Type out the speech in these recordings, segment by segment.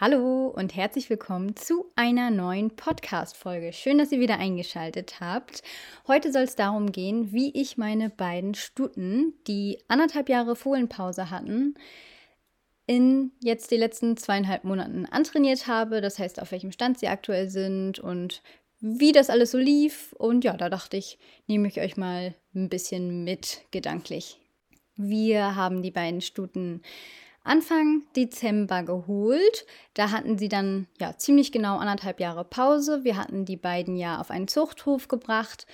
Hallo und herzlich willkommen zu einer neuen Podcast-Folge. Schön, dass ihr wieder eingeschaltet habt. Heute soll es darum gehen, wie ich meine beiden Stuten, die anderthalb Jahre Fohlenpause hatten, in jetzt die letzten zweieinhalb Monaten antrainiert habe. Das heißt, auf welchem Stand sie aktuell sind und wie das alles so lief. Und ja, da dachte ich, nehme ich euch mal ein bisschen mit gedanklich. Wir haben die beiden Stuten Anfang Dezember geholt. Da hatten sie dann ja ziemlich genau anderthalb Jahre Pause. Wir hatten die beiden ja auf einen Zuchthof gebracht,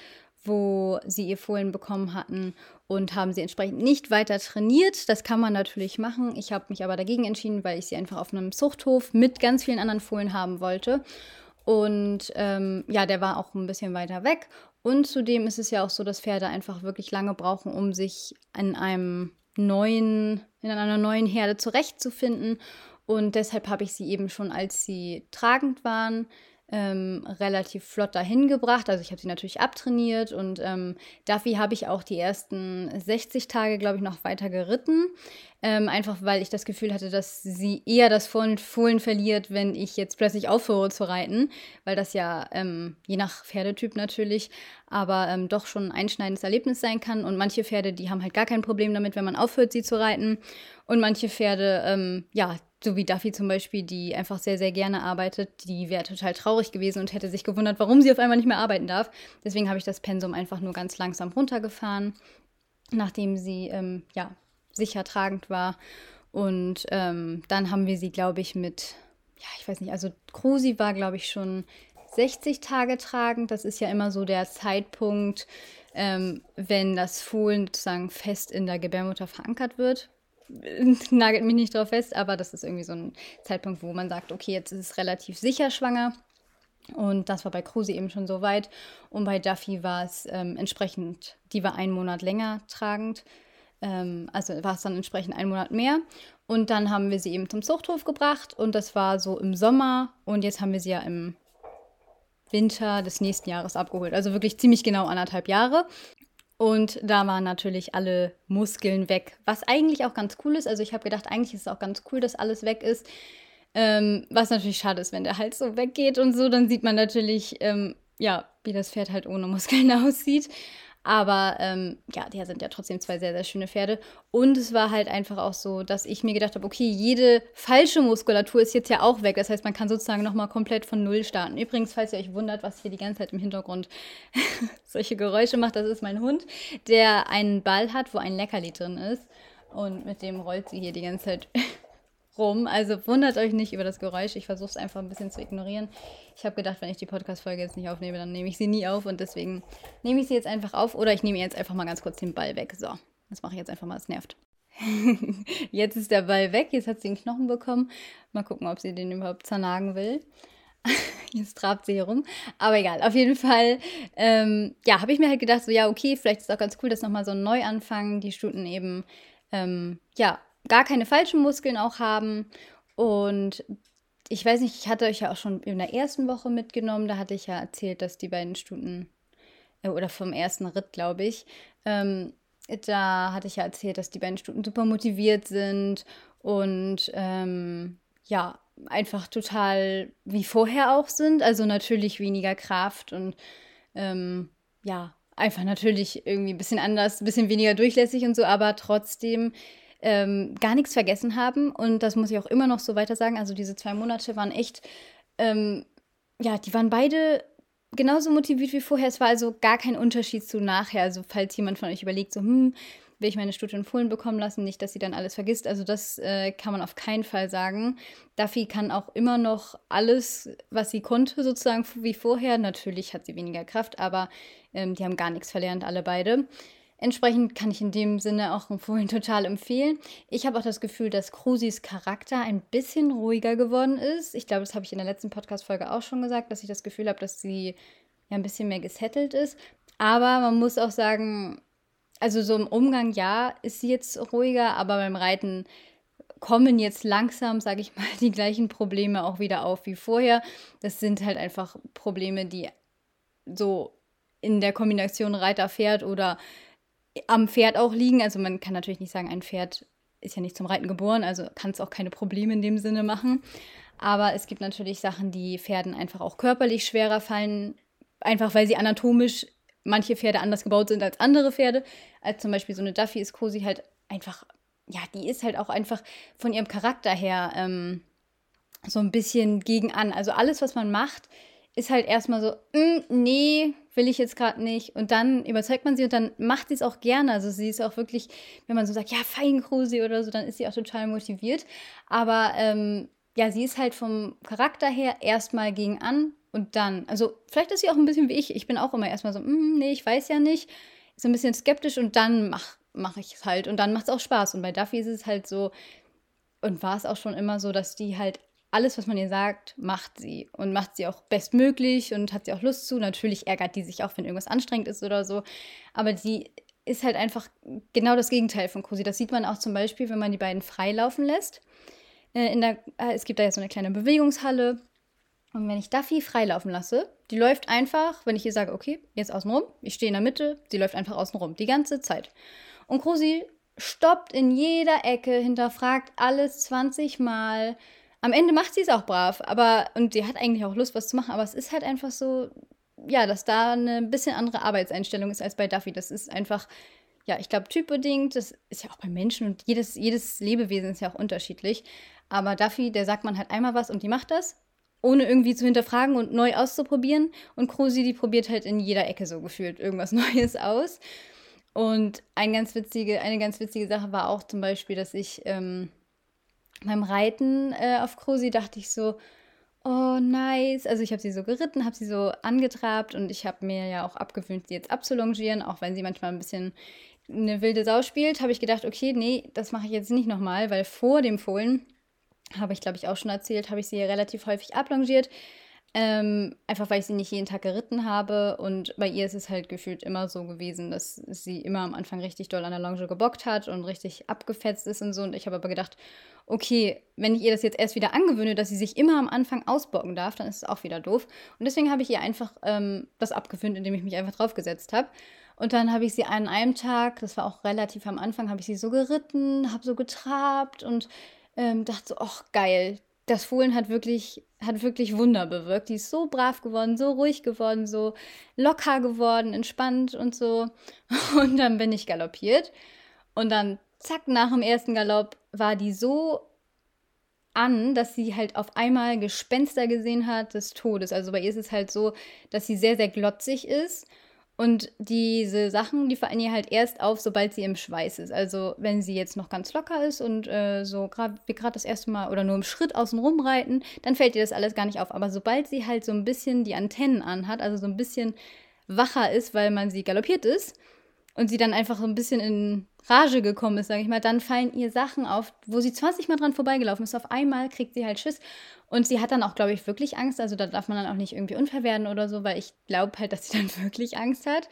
wo sie ihr Fohlen bekommen hatten und haben sie entsprechend nicht weiter trainiert. Das kann man natürlich machen. Ich habe mich aber dagegen entschieden, weil ich sie einfach auf einem Zuchthof mit ganz vielen anderen Fohlen haben wollte. Und ähm, ja, der war auch ein bisschen weiter weg. Und zudem ist es ja auch so, dass Pferde einfach wirklich lange brauchen, um sich an einem neuen, in einer neuen Herde zurechtzufinden. Und deshalb habe ich sie eben schon, als sie tragend waren, ähm, relativ flott dahin gebracht. Also ich habe sie natürlich abtrainiert und ähm, dafür habe ich auch die ersten 60 Tage, glaube ich, noch weiter geritten. Ähm, einfach weil ich das Gefühl hatte, dass sie eher das Fohlen verliert, wenn ich jetzt plötzlich aufhöre zu reiten, weil das ja ähm, je nach Pferdetyp natürlich, aber ähm, doch schon ein einschneidendes Erlebnis sein kann. Und manche Pferde, die haben halt gar kein Problem damit, wenn man aufhört, sie zu reiten. Und manche Pferde, ähm, ja, so wie Duffy zum Beispiel, die einfach sehr, sehr gerne arbeitet, die wäre total traurig gewesen und hätte sich gewundert, warum sie auf einmal nicht mehr arbeiten darf. Deswegen habe ich das Pensum einfach nur ganz langsam runtergefahren, nachdem sie ähm, ja, sicher tragend war. Und ähm, dann haben wir sie, glaube ich, mit, ja, ich weiß nicht, also Krusi war, glaube ich, schon 60 Tage tragend. Das ist ja immer so der Zeitpunkt, ähm, wenn das Fohlen sozusagen fest in der Gebärmutter verankert wird nagelt mich nicht drauf fest, aber das ist irgendwie so ein Zeitpunkt, wo man sagt, okay, jetzt ist es relativ sicher schwanger. Und das war bei Kruse eben schon so weit. Und bei Duffy war es ähm, entsprechend, die war einen Monat länger tragend. Ähm, also war es dann entsprechend einen Monat mehr. Und dann haben wir sie eben zum Zuchthof gebracht. Und das war so im Sommer. Und jetzt haben wir sie ja im Winter des nächsten Jahres abgeholt. Also wirklich ziemlich genau anderthalb Jahre. Und da waren natürlich alle Muskeln weg, was eigentlich auch ganz cool ist. Also ich habe gedacht, eigentlich ist es auch ganz cool, dass alles weg ist. Ähm, was natürlich schade ist, wenn der Hals so weggeht und so, dann sieht man natürlich, ähm, ja, wie das Pferd halt ohne Muskeln aussieht. Aber ähm, ja, die sind ja trotzdem zwei sehr, sehr schöne Pferde. Und es war halt einfach auch so, dass ich mir gedacht habe, okay, jede falsche Muskulatur ist jetzt ja auch weg. Das heißt, man kann sozusagen nochmal komplett von Null starten. Übrigens, falls ihr euch wundert, was hier die ganze Zeit im Hintergrund solche Geräusche macht, das ist mein Hund, der einen Ball hat, wo ein Leckerli drin ist. Und mit dem rollt sie hier die ganze Zeit rum. Also wundert euch nicht über das Geräusch. Ich versuche es einfach ein bisschen zu ignorieren. Ich habe gedacht, wenn ich die Podcast-Folge jetzt nicht aufnehme, dann nehme ich sie nie auf und deswegen nehme ich sie jetzt einfach auf oder ich nehme jetzt einfach mal ganz kurz den Ball weg. So, das mache ich jetzt einfach mal, es nervt. jetzt ist der Ball weg, jetzt hat sie einen Knochen bekommen. Mal gucken, ob sie den überhaupt zernagen will. Jetzt trabt sie hier rum. Aber egal, auf jeden Fall, ähm, ja, habe ich mir halt gedacht, so, ja, okay, vielleicht ist es auch ganz cool, dass nochmal so ein Neuanfang die Stuten eben, ähm, ja, gar keine falschen Muskeln auch haben. Und ich weiß nicht, ich hatte euch ja auch schon in der ersten Woche mitgenommen. Da hatte ich ja erzählt, dass die beiden Stunden, äh, oder vom ersten Ritt, glaube ich, ähm, da hatte ich ja erzählt, dass die beiden Stunden super motiviert sind und ähm, ja, einfach total wie vorher auch sind. Also natürlich weniger Kraft und ähm, ja, einfach natürlich irgendwie ein bisschen anders, ein bisschen weniger durchlässig und so, aber trotzdem ähm, gar nichts vergessen haben. Und das muss ich auch immer noch so weiter sagen. Also diese zwei Monate waren echt, ähm, ja, die waren beide genauso motiviert wie vorher. Es war also gar kein Unterschied zu nachher. Also falls jemand von euch überlegt, so, hm, will ich meine Studie in Fohlen bekommen lassen, nicht, dass sie dann alles vergisst. Also das äh, kann man auf keinen Fall sagen. Duffy kann auch immer noch alles, was sie konnte, sozusagen wie vorher. Natürlich hat sie weniger Kraft, aber ähm, die haben gar nichts verlernt, alle beide. Entsprechend kann ich in dem Sinne auch Fohlen total empfehlen. Ich habe auch das Gefühl, dass Krusis Charakter ein bisschen ruhiger geworden ist. Ich glaube, das habe ich in der letzten Podcast-Folge auch schon gesagt, dass ich das Gefühl habe, dass sie ja ein bisschen mehr gesettelt ist. Aber man muss auch sagen, also so im Umgang, ja, ist sie jetzt ruhiger, aber beim Reiten kommen jetzt langsam, sage ich mal, die gleichen Probleme auch wieder auf wie vorher. Das sind halt einfach Probleme, die so in der Kombination Reiter-Pferd oder am Pferd auch liegen. Also man kann natürlich nicht sagen, ein Pferd ist ja nicht zum Reiten geboren, also kann es auch keine Probleme in dem Sinne machen. Aber es gibt natürlich Sachen, die Pferden einfach auch körperlich schwerer fallen, einfach weil sie anatomisch manche Pferde anders gebaut sind als andere Pferde. Als zum Beispiel so eine Duffy ist Cosi halt einfach, ja, die ist halt auch einfach von ihrem Charakter her ähm, so ein bisschen gegen an. Also alles, was man macht, ist halt erstmal so, mm, nee, will ich jetzt gerade nicht. Und dann überzeugt man sie und dann macht sie es auch gerne. Also sie ist auch wirklich, wenn man so sagt, ja, fein Krusi oder so, dann ist sie auch total motiviert. Aber ähm, ja, sie ist halt vom Charakter her erstmal gegen an und dann, also vielleicht ist sie auch ein bisschen wie ich. Ich bin auch immer erstmal so, mm, nee, ich weiß ja nicht. Ist ein bisschen skeptisch und dann mach, mach ich es halt. Und dann macht es auch Spaß. Und bei Duffy ist es halt so, und war es auch schon immer so, dass die halt alles, was man ihr sagt, macht sie und macht sie auch bestmöglich und hat sie auch Lust zu. Natürlich ärgert die sich auch, wenn irgendwas anstrengend ist oder so. Aber sie ist halt einfach genau das Gegenteil von Cosi. Das sieht man auch zum Beispiel, wenn man die beiden freilaufen lässt. Äh, in der, äh, es gibt da ja so eine kleine Bewegungshalle. Und wenn ich Duffy freilaufen lasse, die läuft einfach, wenn ich ihr sage, okay, jetzt außenrum, ich stehe in der Mitte, sie läuft einfach außenrum, die ganze Zeit. Und Cosi stoppt in jeder Ecke, hinterfragt alles 20 Mal, am Ende macht sie es auch brav, aber und sie hat eigentlich auch Lust, was zu machen, aber es ist halt einfach so, ja, dass da eine bisschen andere Arbeitseinstellung ist als bei Duffy. Das ist einfach, ja, ich glaube, typbedingt, das ist ja auch bei Menschen und jedes, jedes Lebewesen ist ja auch unterschiedlich. Aber Duffy, der sagt man halt einmal was und die macht das, ohne irgendwie zu hinterfragen und neu auszuprobieren. Und Krusi, die probiert halt in jeder Ecke so gefühlt irgendwas Neues aus. Und ein ganz witzige, eine ganz witzige Sache war auch zum Beispiel, dass ich ähm, beim Reiten äh, auf Krusi dachte ich so, oh nice. Also ich habe sie so geritten, habe sie so angetrabt und ich habe mir ja auch abgewöhnt, sie jetzt abzulongieren, auch wenn sie manchmal ein bisschen eine wilde Sau spielt, habe ich gedacht, okay, nee, das mache ich jetzt nicht nochmal, weil vor dem Fohlen, habe ich glaube ich auch schon erzählt, habe ich sie relativ häufig ablongiert. Ähm, einfach weil ich sie nicht jeden Tag geritten habe und bei ihr ist es halt gefühlt immer so gewesen, dass sie immer am Anfang richtig doll an der Longe gebockt hat und richtig abgefetzt ist und so. Und ich habe aber gedacht, okay, wenn ich ihr das jetzt erst wieder angewöhne, dass sie sich immer am Anfang ausbocken darf, dann ist es auch wieder doof. Und deswegen habe ich ihr einfach ähm, das abgewöhnt, indem ich mich einfach draufgesetzt habe. Und dann habe ich sie an einem Tag, das war auch relativ am Anfang, habe ich sie so geritten, habe so getrabt und ähm, dachte so, ach geil, das Fohlen hat wirklich, hat wirklich Wunder bewirkt. Die ist so brav geworden, so ruhig geworden, so locker geworden, entspannt und so. Und dann bin ich galoppiert. Und dann, zack, nach dem ersten Galopp war die so an, dass sie halt auf einmal Gespenster gesehen hat des Todes. Also bei ihr ist es halt so, dass sie sehr, sehr glotzig ist und diese Sachen, die fallen ihr halt erst auf, sobald sie im Schweiß ist. Also wenn sie jetzt noch ganz locker ist und äh, so gerade wie gerade das erste Mal oder nur im Schritt außen rumreiten, dann fällt ihr das alles gar nicht auf. Aber sobald sie halt so ein bisschen die Antennen anhat, also so ein bisschen wacher ist, weil man sie galoppiert ist und sie dann einfach so ein bisschen in Rage gekommen ist, sage ich mal, dann fallen ihr Sachen auf, wo sie 20 Mal dran vorbeigelaufen ist. Auf einmal kriegt sie halt Schiss. Und sie hat dann auch, glaube ich, wirklich Angst. Also da darf man dann auch nicht irgendwie unfair werden oder so, weil ich glaube halt, dass sie dann wirklich Angst hat.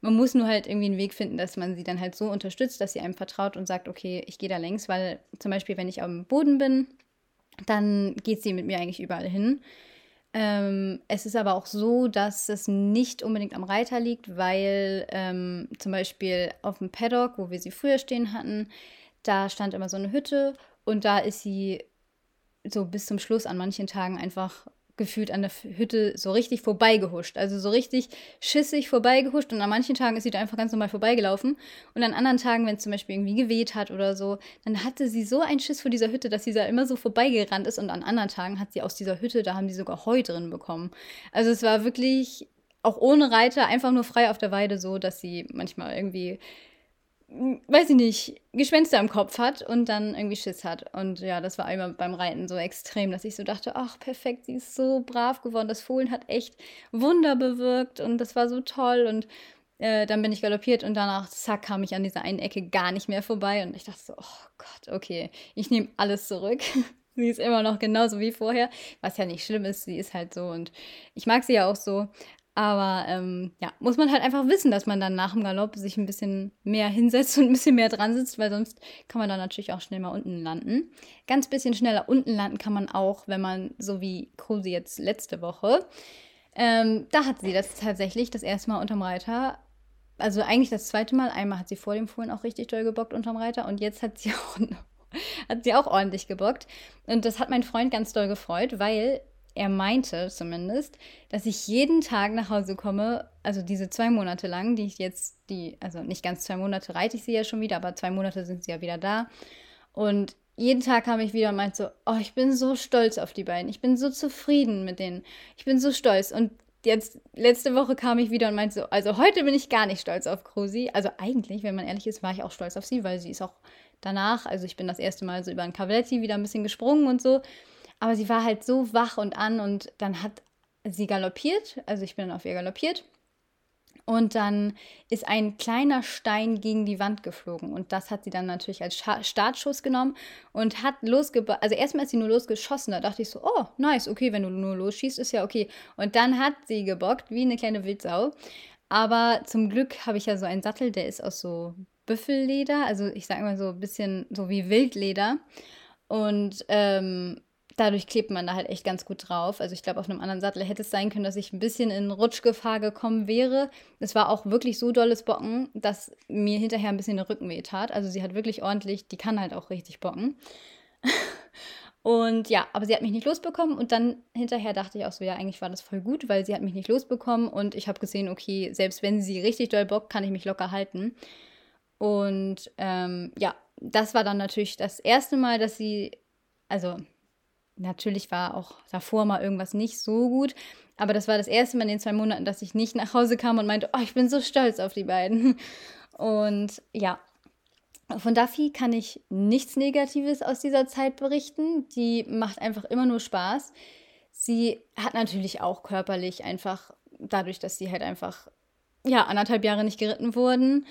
Man muss nur halt irgendwie einen Weg finden, dass man sie dann halt so unterstützt, dass sie einem vertraut und sagt, okay, ich gehe da längs, weil zum Beispiel, wenn ich am Boden bin, dann geht sie mit mir eigentlich überall hin. Ähm, es ist aber auch so, dass es nicht unbedingt am Reiter liegt, weil ähm, zum Beispiel auf dem Paddock, wo wir sie früher stehen hatten, da stand immer so eine Hütte und da ist sie so bis zum Schluss an manchen Tagen einfach gefühlt an der Hütte so richtig vorbeigehuscht. Also so richtig schissig vorbeigehuscht. Und an manchen Tagen ist sie da einfach ganz normal vorbeigelaufen. Und an anderen Tagen, wenn es zum Beispiel irgendwie geweht hat oder so, dann hatte sie so einen Schiss vor dieser Hütte, dass sie da immer so vorbeigerannt ist. Und an anderen Tagen hat sie aus dieser Hütte, da haben die sogar Heu drin bekommen. Also es war wirklich auch ohne Reiter, einfach nur frei auf der Weide so, dass sie manchmal irgendwie weiß ich nicht, Gespenster im Kopf hat und dann irgendwie Schiss hat. Und ja, das war einmal beim Reiten so extrem, dass ich so dachte, ach perfekt, sie ist so brav geworden. Das Fohlen hat echt Wunder bewirkt und das war so toll. Und äh, dann bin ich galoppiert und danach, zack, kam ich an dieser einen Ecke gar nicht mehr vorbei. Und ich dachte so, oh Gott, okay, ich nehme alles zurück. sie ist immer noch genauso wie vorher, was ja nicht schlimm ist. Sie ist halt so und ich mag sie ja auch so. Aber ähm, ja, muss man halt einfach wissen, dass man dann nach dem Galopp sich ein bisschen mehr hinsetzt und ein bisschen mehr dran sitzt, weil sonst kann man dann natürlich auch schnell mal unten landen. Ganz bisschen schneller unten landen kann man auch, wenn man, so wie Kruse jetzt letzte Woche, ähm, da hat sie das tatsächlich das erste Mal unterm Reiter. Also eigentlich das zweite Mal. Einmal hat sie vor dem Fohlen auch richtig doll gebockt unterm Reiter und jetzt hat sie auch hat sie auch ordentlich gebockt. Und das hat mein Freund ganz doll gefreut, weil er meinte zumindest, dass ich jeden Tag nach Hause komme, also diese zwei Monate lang, die ich jetzt, die, also nicht ganz zwei Monate reite ich sie ja schon wieder, aber zwei Monate sind sie ja wieder da. Und jeden Tag kam ich wieder und meinte so, oh, ich bin so stolz auf die beiden. Ich bin so zufrieden mit denen. Ich bin so stolz. Und jetzt, letzte Woche kam ich wieder und meinte so, also heute bin ich gar nicht stolz auf Krusi. Also eigentlich, wenn man ehrlich ist, war ich auch stolz auf sie, weil sie ist auch danach, also ich bin das erste Mal so über ein Cavaletti wieder ein bisschen gesprungen und so. Aber sie war halt so wach und an und dann hat sie galoppiert, also ich bin dann auf ihr galoppiert. Und dann ist ein kleiner Stein gegen die Wand geflogen. Und das hat sie dann natürlich als Startschuss genommen und hat losgebracht. Also erstmal ist sie nur losgeschossen. Da dachte ich so, oh, nice, okay, wenn du nur losschießt, ist ja okay. Und dann hat sie gebockt, wie eine kleine Wildsau. Aber zum Glück habe ich ja so einen Sattel, der ist aus so Büffelleder. Also ich sage mal so ein bisschen so wie Wildleder. Und ähm, dadurch klebt man da halt echt ganz gut drauf. Also ich glaube, auf einem anderen Sattel hätte es sein können, dass ich ein bisschen in Rutschgefahr gekommen wäre. Es war auch wirklich so dolles Bocken, dass mir hinterher ein bisschen der Rücken weh tat. Also sie hat wirklich ordentlich, die kann halt auch richtig bocken. Und ja, aber sie hat mich nicht losbekommen und dann hinterher dachte ich auch so, ja, eigentlich war das voll gut, weil sie hat mich nicht losbekommen und ich habe gesehen, okay, selbst wenn sie richtig doll bockt, kann ich mich locker halten. Und ähm, ja, das war dann natürlich das erste Mal, dass sie, also Natürlich war auch davor mal irgendwas nicht so gut, aber das war das erste Mal in den zwei Monaten, dass ich nicht nach Hause kam und meinte, oh, ich bin so stolz auf die beiden. Und ja, von Duffy kann ich nichts Negatives aus dieser Zeit berichten. Die macht einfach immer nur Spaß. Sie hat natürlich auch körperlich einfach, dadurch, dass sie halt einfach, ja, anderthalb Jahre nicht geritten wurden,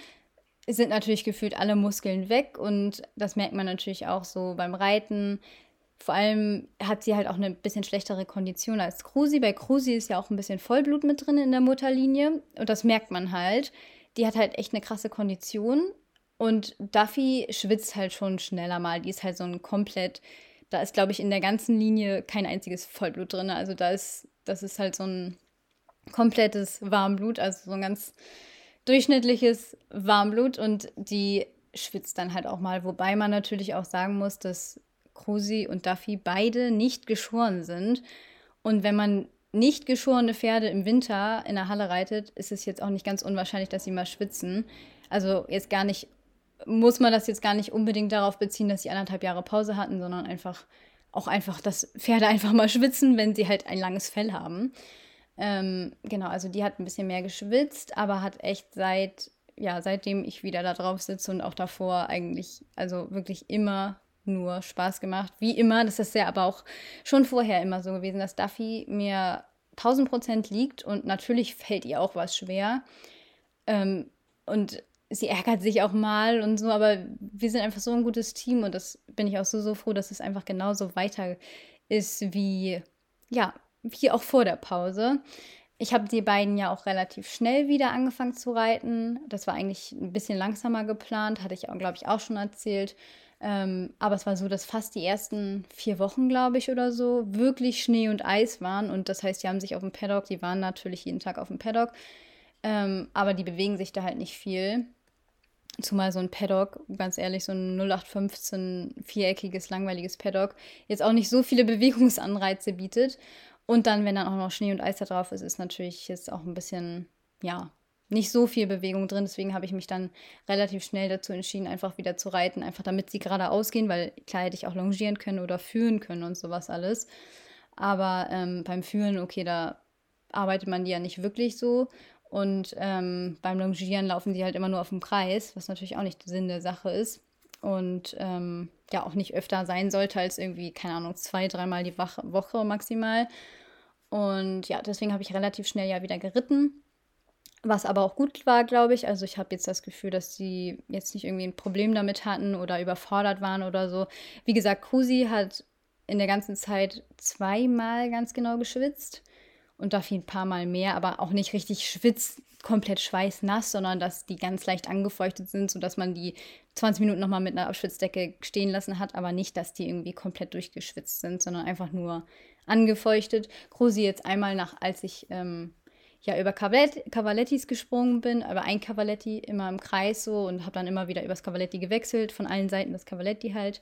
sind natürlich gefühlt alle Muskeln weg und das merkt man natürlich auch so beim Reiten. Vor allem hat sie halt auch eine bisschen schlechtere Kondition als Krusi. Bei Krusi ist ja auch ein bisschen Vollblut mit drin in der Mutterlinie. Und das merkt man halt. Die hat halt echt eine krasse Kondition. Und Duffy schwitzt halt schon schneller mal. Die ist halt so ein komplett, da ist, glaube ich, in der ganzen Linie kein einziges Vollblut drin. Also da ist, das ist halt so ein komplettes Warmblut, also so ein ganz durchschnittliches Warmblut. Und die schwitzt dann halt auch mal. Wobei man natürlich auch sagen muss, dass Krusi und Duffy beide nicht geschoren sind. Und wenn man nicht geschorene Pferde im Winter in der Halle reitet, ist es jetzt auch nicht ganz unwahrscheinlich, dass sie mal schwitzen. Also jetzt gar nicht, muss man das jetzt gar nicht unbedingt darauf beziehen, dass sie anderthalb Jahre Pause hatten, sondern einfach auch einfach, dass Pferde einfach mal schwitzen, wenn sie halt ein langes Fell haben. Ähm, genau, also die hat ein bisschen mehr geschwitzt, aber hat echt seit, ja, seitdem ich wieder da drauf sitze und auch davor eigentlich, also wirklich immer nur Spaß gemacht. Wie immer, das ist ja aber auch schon vorher immer so gewesen, dass Duffy mir 1000 Prozent liegt und natürlich fällt ihr auch was schwer. Ähm, und sie ärgert sich auch mal und so, aber wir sind einfach so ein gutes Team und das bin ich auch so, so froh, dass es einfach genauso weiter ist wie, ja, wie auch vor der Pause. Ich habe die beiden ja auch relativ schnell wieder angefangen zu reiten. Das war eigentlich ein bisschen langsamer geplant, hatte ich, glaube ich, auch schon erzählt. Ähm, aber es war so, dass fast die ersten vier Wochen, glaube ich, oder so, wirklich Schnee und Eis waren. Und das heißt, die haben sich auf dem Paddock, die waren natürlich jeden Tag auf dem Paddock, ähm, aber die bewegen sich da halt nicht viel. Zumal so ein Paddock, ganz ehrlich, so ein 0815 viereckiges, langweiliges Paddock, jetzt auch nicht so viele Bewegungsanreize bietet. Und dann, wenn dann auch noch Schnee und Eis da drauf ist, ist natürlich jetzt auch ein bisschen, ja, nicht so viel Bewegung drin. Deswegen habe ich mich dann relativ schnell dazu entschieden, einfach wieder zu reiten, einfach damit sie geradeaus gehen, weil klar hätte ich auch longieren können oder führen können und sowas alles. Aber ähm, beim Führen, okay, da arbeitet man die ja nicht wirklich so. Und ähm, beim Longieren laufen die halt immer nur auf dem Kreis, was natürlich auch nicht der Sinn der Sache ist. Und ähm, ja, auch nicht öfter sein sollte als irgendwie, keine Ahnung, zwei, dreimal die Woche maximal. Und ja, deswegen habe ich relativ schnell ja wieder geritten was aber auch gut war, glaube ich. Also ich habe jetzt das Gefühl, dass sie jetzt nicht irgendwie ein Problem damit hatten oder überfordert waren oder so. Wie gesagt, Kusi hat in der ganzen Zeit zweimal ganz genau geschwitzt und dafür ein paar Mal mehr, aber auch nicht richtig schwitzt, komplett schweißnass, sondern dass die ganz leicht angefeuchtet sind, sodass man die 20 Minuten nochmal mit einer Abschwitzdecke stehen lassen hat, aber nicht, dass die irgendwie komplett durchgeschwitzt sind, sondern einfach nur angefeuchtet. Krusi jetzt einmal nach, als ich ähm, ja über Cavalettis gesprungen bin, über ein Cavaletti immer im Kreis so und habe dann immer wieder übers Cavaletti gewechselt, von allen Seiten das Cavaletti halt.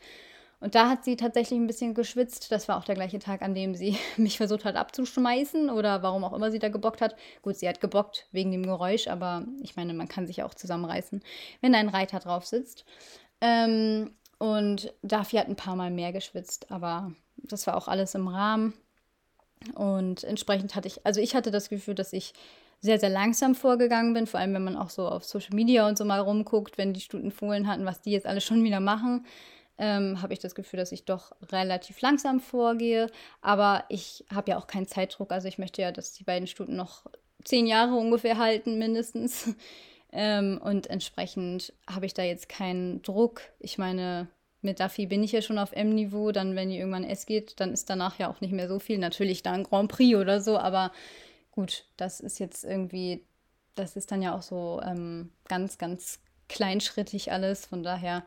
Und da hat sie tatsächlich ein bisschen geschwitzt. Das war auch der gleiche Tag, an dem sie mich versucht hat abzuschmeißen oder warum auch immer sie da gebockt hat. Gut, sie hat gebockt wegen dem Geräusch, aber ich meine, man kann sich auch zusammenreißen, wenn ein Reiter drauf sitzt. Ähm, und Daffy hat ein paar Mal mehr geschwitzt, aber das war auch alles im Rahmen. Und entsprechend hatte ich, also ich hatte das Gefühl, dass ich sehr, sehr langsam vorgegangen bin, vor allem wenn man auch so auf Social Media und so mal rumguckt, wenn die Stuten Fohlen hatten, was die jetzt alle schon wieder machen, ähm, habe ich das Gefühl, dass ich doch relativ langsam vorgehe. Aber ich habe ja auch keinen Zeitdruck, also ich möchte ja, dass die beiden Stuten noch zehn Jahre ungefähr halten, mindestens. ähm, und entsprechend habe ich da jetzt keinen Druck. Ich meine, mit Duffy bin ich ja schon auf M-Niveau, dann, wenn die irgendwann S geht, dann ist danach ja auch nicht mehr so viel. Natürlich dann Grand Prix oder so, aber gut, das ist jetzt irgendwie, das ist dann ja auch so ähm, ganz, ganz kleinschrittig alles. Von daher,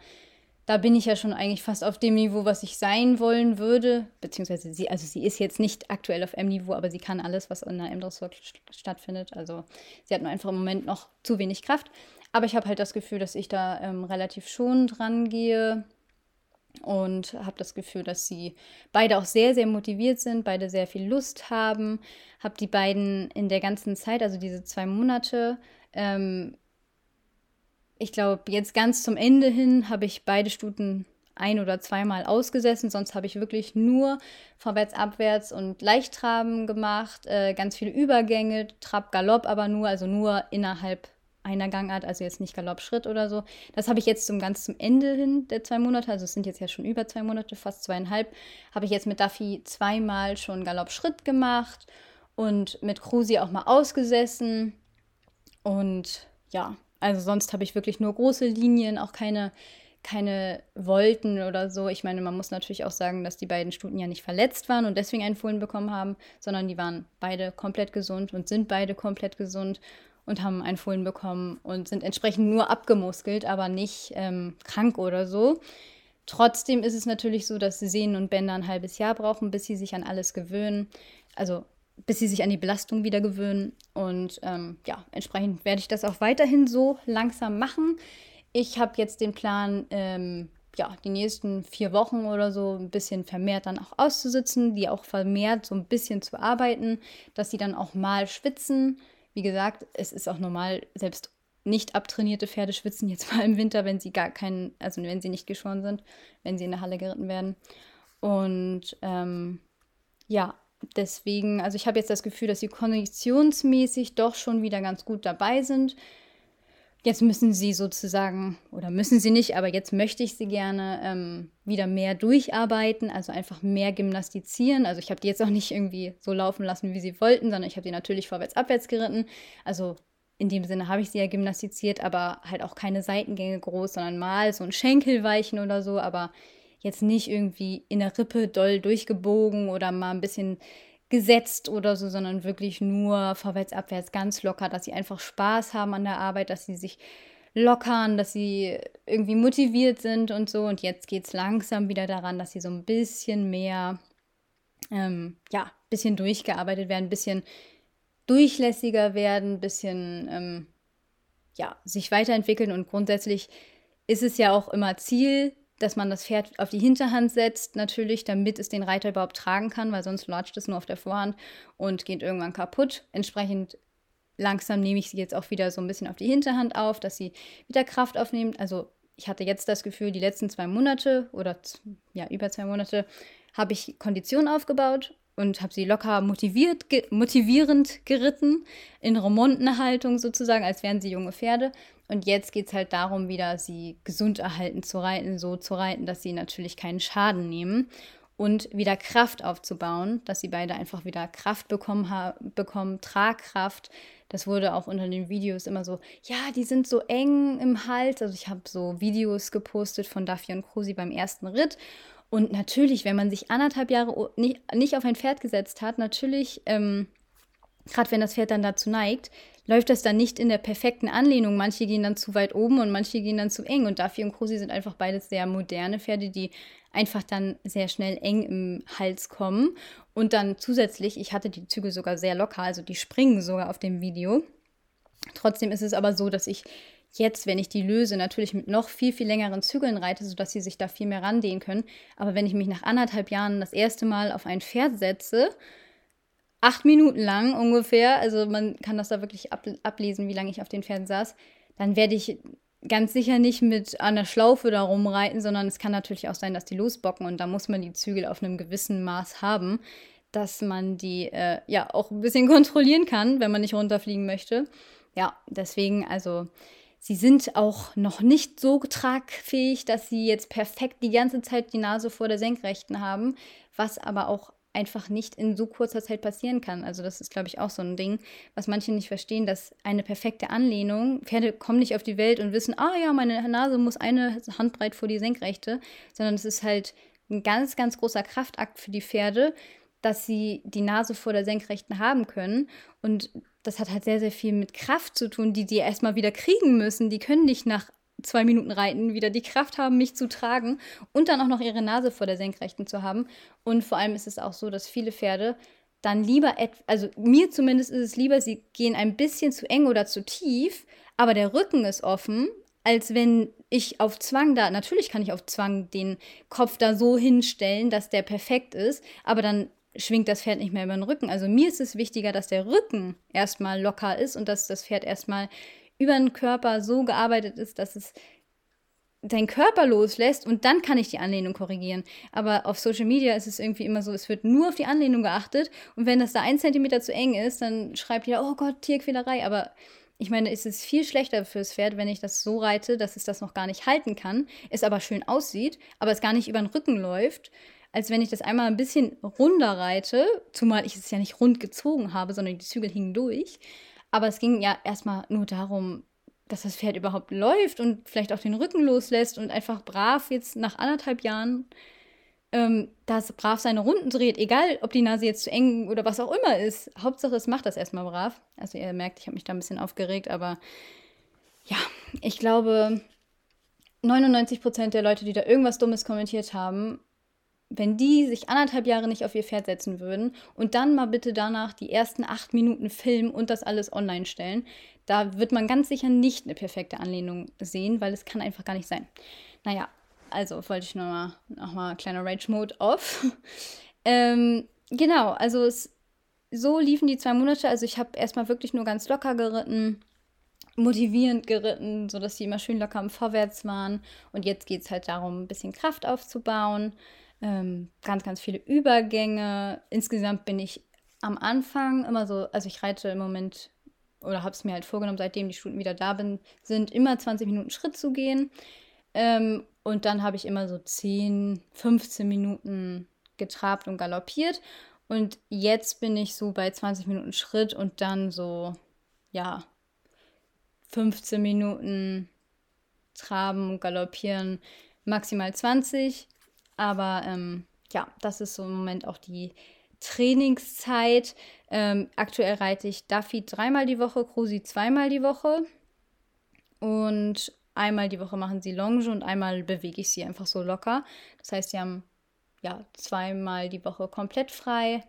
da bin ich ja schon eigentlich fast auf dem Niveau, was ich sein wollen würde. Beziehungsweise sie, also sie ist jetzt nicht aktuell auf M-Niveau, aber sie kann alles, was in der M-Dressur stattfindet. Also sie hat nur einfach im Moment noch zu wenig Kraft. Aber ich habe halt das Gefühl, dass ich da ähm, relativ schon dran gehe und habe das Gefühl, dass sie beide auch sehr, sehr motiviert sind, beide sehr viel Lust haben. Habe die beiden in der ganzen Zeit, also diese zwei Monate, ähm, ich glaube, jetzt ganz zum Ende hin habe ich beide Stuten ein- oder zweimal ausgesessen. Sonst habe ich wirklich nur vorwärts, abwärts und Leichttraben gemacht, äh, ganz viele Übergänge, Trab, Galopp, aber nur, also nur innerhalb einer Gangart, also jetzt nicht Galoppschritt oder so. Das habe ich jetzt zum ganz zum Ende hin der zwei Monate, also es sind jetzt ja schon über zwei Monate, fast zweieinhalb, habe ich jetzt mit Duffy zweimal schon Galoppschritt gemacht und mit Krusi auch mal ausgesessen. Und ja, also sonst habe ich wirklich nur große Linien, auch keine, keine Wolten oder so. Ich meine, man muss natürlich auch sagen, dass die beiden Stuten ja nicht verletzt waren und deswegen einen Fohlen bekommen haben, sondern die waren beide komplett gesund und sind beide komplett gesund und haben ein Fohlen bekommen und sind entsprechend nur abgemuskelt, aber nicht ähm, krank oder so. Trotzdem ist es natürlich so, dass Sehnen und Bänder ein halbes Jahr brauchen, bis sie sich an alles gewöhnen. Also bis sie sich an die Belastung wieder gewöhnen. Und ähm, ja, entsprechend werde ich das auch weiterhin so langsam machen. Ich habe jetzt den Plan, ähm, ja, die nächsten vier Wochen oder so ein bisschen vermehrt dann auch auszusitzen, die auch vermehrt so ein bisschen zu arbeiten, dass sie dann auch mal schwitzen, wie gesagt, es ist auch normal, selbst nicht abtrainierte Pferde schwitzen jetzt mal im Winter, wenn sie gar keinen, also wenn sie nicht geschoren sind, wenn sie in der Halle geritten werden. Und ähm, ja, deswegen, also ich habe jetzt das Gefühl, dass sie konditionsmäßig doch schon wieder ganz gut dabei sind. Jetzt müssen sie sozusagen, oder müssen sie nicht, aber jetzt möchte ich sie gerne ähm, wieder mehr durcharbeiten, also einfach mehr gymnastizieren. Also ich habe die jetzt auch nicht irgendwie so laufen lassen, wie sie wollten, sondern ich habe die natürlich vorwärts-abwärts geritten. Also in dem Sinne habe ich sie ja gymnastiziert, aber halt auch keine Seitengänge groß, sondern mal so ein Schenkelweichen oder so, aber jetzt nicht irgendwie in der Rippe doll durchgebogen oder mal ein bisschen gesetzt oder so, sondern wirklich nur vorwärts, abwärts, ganz locker, dass sie einfach Spaß haben an der Arbeit, dass sie sich lockern, dass sie irgendwie motiviert sind und so. Und jetzt geht es langsam wieder daran, dass sie so ein bisschen mehr, ähm, ja, ein bisschen durchgearbeitet werden, ein bisschen durchlässiger werden, ein bisschen, ähm, ja, sich weiterentwickeln. Und grundsätzlich ist es ja auch immer Ziel dass man das Pferd auf die Hinterhand setzt, natürlich, damit es den Reiter überhaupt tragen kann, weil sonst latscht es nur auf der Vorhand und geht irgendwann kaputt. Entsprechend langsam nehme ich sie jetzt auch wieder so ein bisschen auf die Hinterhand auf, dass sie wieder Kraft aufnimmt. Also ich hatte jetzt das Gefühl, die letzten zwei Monate oder ja, über zwei Monate habe ich Kondition aufgebaut und habe sie locker motiviert, ge motivierend geritten, in Remontenhaltung sozusagen, als wären sie junge Pferde. Und jetzt geht es halt darum, wieder sie gesund erhalten zu reiten, so zu reiten, dass sie natürlich keinen Schaden nehmen und wieder Kraft aufzubauen, dass sie beide einfach wieder Kraft bekommen, bekommen Tragkraft. Das wurde auch unter den Videos immer so, ja, die sind so eng im Hals. Also ich habe so Videos gepostet von Duffy und Krusi beim ersten Ritt. Und natürlich, wenn man sich anderthalb Jahre nicht, nicht auf ein Pferd gesetzt hat, natürlich ähm, gerade wenn das Pferd dann dazu neigt, läuft das dann nicht in der perfekten Anlehnung. Manche gehen dann zu weit oben und manche gehen dann zu eng. Und Duffy und Cosi sind einfach beides sehr moderne Pferde, die einfach dann sehr schnell eng im Hals kommen. Und dann zusätzlich, ich hatte die Züge sogar sehr locker, also die springen sogar auf dem Video. Trotzdem ist es aber so, dass ich jetzt, wenn ich die löse, natürlich mit noch viel, viel längeren Zügeln reite, sodass sie sich da viel mehr randehen können. Aber wenn ich mich nach anderthalb Jahren das erste Mal auf ein Pferd setze, acht Minuten lang ungefähr, also man kann das da wirklich ab, ablesen, wie lange ich auf den Pferden saß, dann werde ich ganz sicher nicht mit einer Schlaufe da rumreiten, sondern es kann natürlich auch sein, dass die losbocken und da muss man die Zügel auf einem gewissen Maß haben, dass man die äh, ja auch ein bisschen kontrollieren kann, wenn man nicht runterfliegen möchte. Ja, deswegen, also sie sind auch noch nicht so tragfähig, dass sie jetzt perfekt die ganze Zeit die Nase vor der Senkrechten haben, was aber auch einfach nicht in so kurzer Zeit passieren kann. Also das ist, glaube ich, auch so ein Ding, was manche nicht verstehen, dass eine perfekte Anlehnung, Pferde kommen nicht auf die Welt und wissen, ah ja, meine Nase muss eine Handbreit vor die Senkrechte, sondern es ist halt ein ganz, ganz großer Kraftakt für die Pferde, dass sie die Nase vor der Senkrechten haben können. Und das hat halt sehr, sehr viel mit Kraft zu tun, die die erstmal wieder kriegen müssen. Die können nicht nach zwei Minuten Reiten wieder die Kraft haben, mich zu tragen und dann auch noch ihre Nase vor der Senkrechten zu haben. Und vor allem ist es auch so, dass viele Pferde dann lieber, also mir zumindest ist es lieber, sie gehen ein bisschen zu eng oder zu tief, aber der Rücken ist offen, als wenn ich auf Zwang da, natürlich kann ich auf Zwang den Kopf da so hinstellen, dass der perfekt ist, aber dann schwingt das Pferd nicht mehr über den Rücken. Also mir ist es wichtiger, dass der Rücken erstmal locker ist und dass das Pferd erstmal über den Körper so gearbeitet ist, dass es deinen Körper loslässt und dann kann ich die Anlehnung korrigieren. Aber auf Social Media ist es irgendwie immer so, es wird nur auf die Anlehnung geachtet und wenn das da ein Zentimeter zu eng ist, dann schreibt jeder, oh Gott, Tierquälerei. Aber ich meine, es ist viel schlechter fürs Pferd, wenn ich das so reite, dass es das noch gar nicht halten kann, es aber schön aussieht, aber es gar nicht über den Rücken läuft, als wenn ich das einmal ein bisschen runder reite, zumal ich es ja nicht rund gezogen habe, sondern die Zügel hingen durch. Aber es ging ja erstmal nur darum, dass das Pferd überhaupt läuft und vielleicht auch den Rücken loslässt und einfach brav jetzt nach anderthalb Jahren ähm, das brav seine Runden dreht, egal ob die Nase jetzt zu eng oder was auch immer ist. Hauptsache, es macht das erstmal brav. Also ihr merkt, ich habe mich da ein bisschen aufgeregt, aber ja, ich glaube, 99 Prozent der Leute, die da irgendwas Dummes kommentiert haben, wenn die sich anderthalb Jahre nicht auf ihr Pferd setzen würden und dann mal bitte danach die ersten acht Minuten filmen und das alles online stellen, da wird man ganz sicher nicht eine perfekte Anlehnung sehen, weil es kann einfach gar nicht sein. Naja, also wollte ich nochmal noch kleiner Rage-Mode off. ähm, genau, also es, so liefen die zwei Monate. Also ich habe erstmal wirklich nur ganz locker geritten, motivierend geritten, sodass die immer schön locker im Vorwärts waren. Und jetzt geht es halt darum, ein bisschen Kraft aufzubauen ähm, ganz, ganz viele Übergänge. Insgesamt bin ich am Anfang immer so, also ich reite im Moment oder habe es mir halt vorgenommen, seitdem die Stunden wieder da bin, sind immer 20 Minuten Schritt zu gehen. Ähm, und dann habe ich immer so 10, 15 Minuten getrabt und galoppiert. Und jetzt bin ich so bei 20 Minuten Schritt und dann so, ja, 15 Minuten traben und galoppieren, maximal 20. Aber ähm, ja, das ist so im Moment auch die Trainingszeit. Ähm, aktuell reite ich Duffy dreimal die Woche, Krusi zweimal die Woche. Und einmal die Woche machen sie Longe und einmal bewege ich sie einfach so locker. Das heißt, sie haben ja zweimal die Woche komplett frei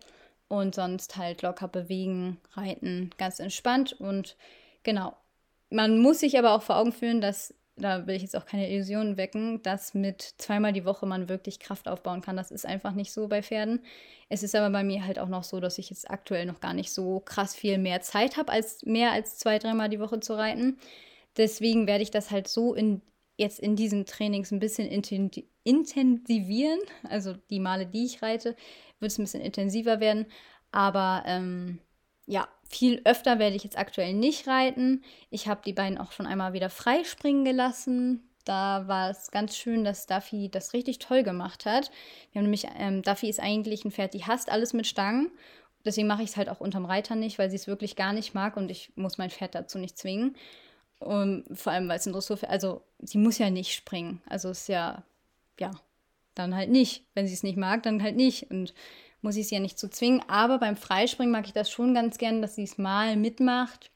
und sonst halt locker bewegen, reiten, ganz entspannt. Und genau, man muss sich aber auch vor Augen führen, dass da will ich jetzt auch keine Illusionen wecken, dass mit zweimal die Woche man wirklich Kraft aufbauen kann. Das ist einfach nicht so bei Pferden. Es ist aber bei mir halt auch noch so, dass ich jetzt aktuell noch gar nicht so krass viel mehr Zeit habe, als mehr als zwei, dreimal die Woche zu reiten. Deswegen werde ich das halt so in, jetzt in diesen Trainings ein bisschen intensivieren. Also die Male, die ich reite, wird es ein bisschen intensiver werden. Aber ähm, ja, viel öfter werde ich jetzt aktuell nicht reiten. Ich habe die beiden auch schon einmal wieder freispringen gelassen. Da war es ganz schön, dass Duffy das richtig toll gemacht hat. Wir haben nämlich, ähm, Duffy ist eigentlich ein Pferd, die hasst alles mit Stangen. Deswegen mache ich es halt auch unterm Reiter nicht, weil sie es wirklich gar nicht mag und ich muss mein Pferd dazu nicht zwingen. Um, vor allem, weil es ein Dressurpferd, also sie muss ja nicht springen. Also ist ja, ja, dann halt nicht. Wenn sie es nicht mag, dann halt nicht. Und muss ich sie ja nicht zu zwingen. Aber beim Freispringen mag ich das schon ganz gern, dass sie es mal mitmacht.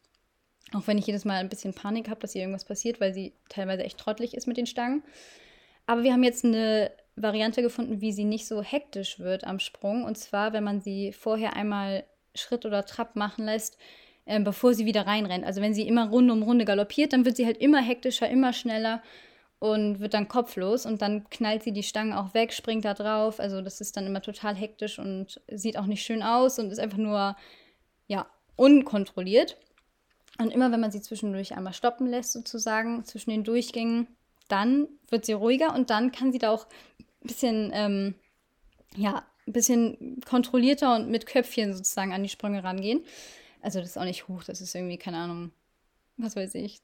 Auch wenn ich jedes Mal ein bisschen Panik habe, dass ihr irgendwas passiert, weil sie teilweise echt trottelig ist mit den Stangen. Aber wir haben jetzt eine Variante gefunden, wie sie nicht so hektisch wird am Sprung. Und zwar, wenn man sie vorher einmal Schritt oder Trab machen lässt, äh, bevor sie wieder reinrennt. Also wenn sie immer Runde um Runde galoppiert, dann wird sie halt immer hektischer, immer schneller und wird dann kopflos und dann knallt sie die Stangen auch weg, springt da drauf. Also das ist dann immer total hektisch und sieht auch nicht schön aus und ist einfach nur, ja, unkontrolliert. Und immer wenn man sie zwischendurch einmal stoppen lässt, sozusagen, zwischen den Durchgängen, dann wird sie ruhiger und dann kann sie da auch ein bisschen, ähm, ja, ein bisschen kontrollierter und mit Köpfchen sozusagen an die Sprünge rangehen. Also das ist auch nicht hoch, das ist irgendwie, keine Ahnung, was weiß ich,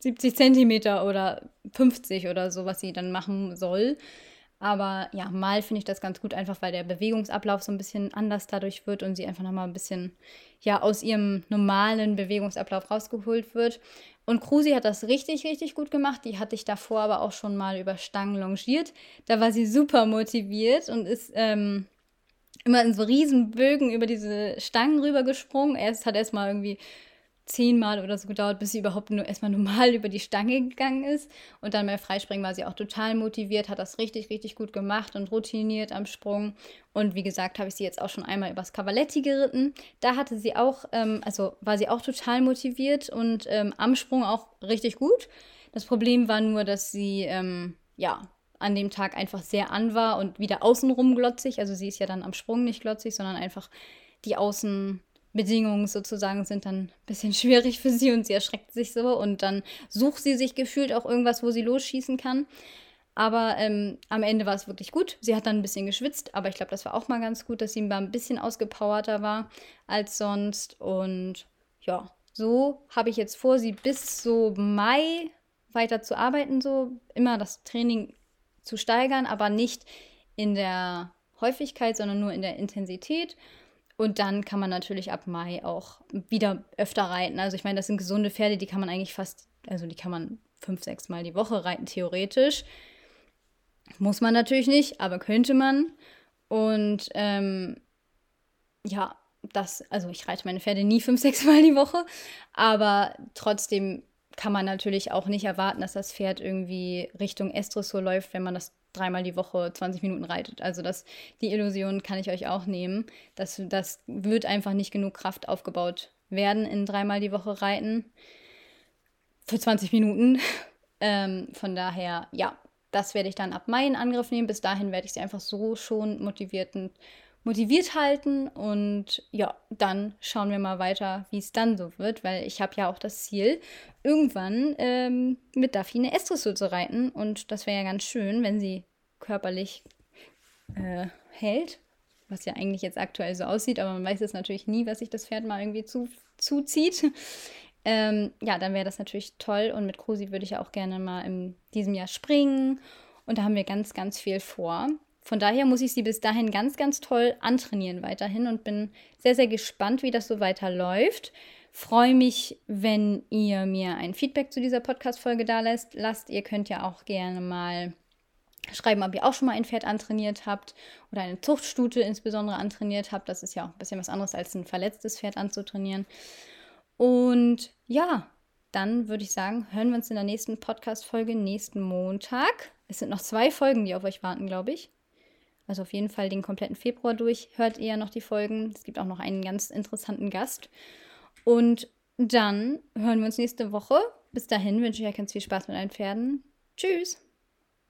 70 Zentimeter oder 50 oder so, was sie dann machen soll. Aber ja, mal finde ich das ganz gut, einfach weil der Bewegungsablauf so ein bisschen anders dadurch wird und sie einfach nochmal ein bisschen ja, aus ihrem normalen Bewegungsablauf rausgeholt wird. Und Krusi hat das richtig, richtig gut gemacht. Die hatte ich davor aber auch schon mal über Stangen longiert. Da war sie super motiviert und ist ähm, immer in so riesen Bögen über diese Stangen rübergesprungen. Erst hat erstmal irgendwie zehnmal oder so gedauert, bis sie überhaupt nur erstmal normal über die Stange gegangen ist. Und dann beim Freispringen war sie auch total motiviert, hat das richtig, richtig gut gemacht und routiniert am Sprung. Und wie gesagt, habe ich sie jetzt auch schon einmal übers Cavaletti geritten. Da hatte sie auch, ähm, also war sie auch total motiviert und ähm, am Sprung auch richtig gut. Das Problem war nur, dass sie, ähm, ja, an dem Tag einfach sehr an war und wieder außenrum glotzig. Also sie ist ja dann am Sprung nicht glotzig, sondern einfach die Außen Bedingungen sozusagen sind dann ein bisschen schwierig für sie und sie erschreckt sich so und dann sucht sie sich gefühlt auch irgendwas, wo sie losschießen kann. Aber ähm, am Ende war es wirklich gut. Sie hat dann ein bisschen geschwitzt, aber ich glaube, das war auch mal ganz gut, dass sie mal ein bisschen ausgepowerter war als sonst. Und ja, so habe ich jetzt vor, sie bis so Mai weiter zu arbeiten, so immer das Training zu steigern, aber nicht in der Häufigkeit, sondern nur in der Intensität. Und dann kann man natürlich ab Mai auch wieder öfter reiten. Also ich meine, das sind gesunde Pferde, die kann man eigentlich fast, also die kann man fünf, sechs Mal die Woche reiten, theoretisch. Muss man natürlich nicht, aber könnte man. Und ähm, ja, das, also ich reite meine Pferde nie fünf, sechs Mal die Woche, aber trotzdem kann man natürlich auch nicht erwarten, dass das Pferd irgendwie Richtung Estressur läuft, wenn man das dreimal die Woche 20 Minuten reitet. Also das, die Illusion kann ich euch auch nehmen. Das, das wird einfach nicht genug Kraft aufgebaut werden in dreimal die Woche reiten. Für 20 Minuten. ähm, von daher, ja, das werde ich dann ab Mai in Angriff nehmen. Bis dahin werde ich sie einfach so schon motiviert, motiviert halten. Und ja, dann schauen wir mal weiter, wie es dann so wird, weil ich habe ja auch das Ziel, irgendwann ähm, mit Duffy eine Estressur zu reiten. Und das wäre ja ganz schön, wenn sie körperlich äh, hält, was ja eigentlich jetzt aktuell so aussieht, aber man weiß es natürlich nie, was sich das Pferd mal irgendwie zu, zuzieht. Ähm, ja, dann wäre das natürlich toll und mit Krusi würde ich ja auch gerne mal in diesem Jahr springen und da haben wir ganz, ganz viel vor. Von daher muss ich sie bis dahin ganz, ganz toll antrainieren weiterhin und bin sehr, sehr gespannt, wie das so weiterläuft. Freue mich, wenn ihr mir ein Feedback zu dieser Podcast-Folge da lässt. Lasst. Ihr könnt ja auch gerne mal schreiben, ob ihr auch schon mal ein Pferd antrainiert habt oder eine Zuchtstute insbesondere antrainiert habt. Das ist ja auch ein bisschen was anderes als ein verletztes Pferd anzutrainieren. Und ja, dann würde ich sagen, hören wir uns in der nächsten Podcast-Folge nächsten Montag. Es sind noch zwei Folgen, die auf euch warten, glaube ich. Also auf jeden Fall den kompletten Februar durch hört ihr noch die Folgen. Es gibt auch noch einen ganz interessanten Gast. Und dann hören wir uns nächste Woche. Bis dahin wünsche ich euch ganz viel Spaß mit euren Pferden. Tschüss!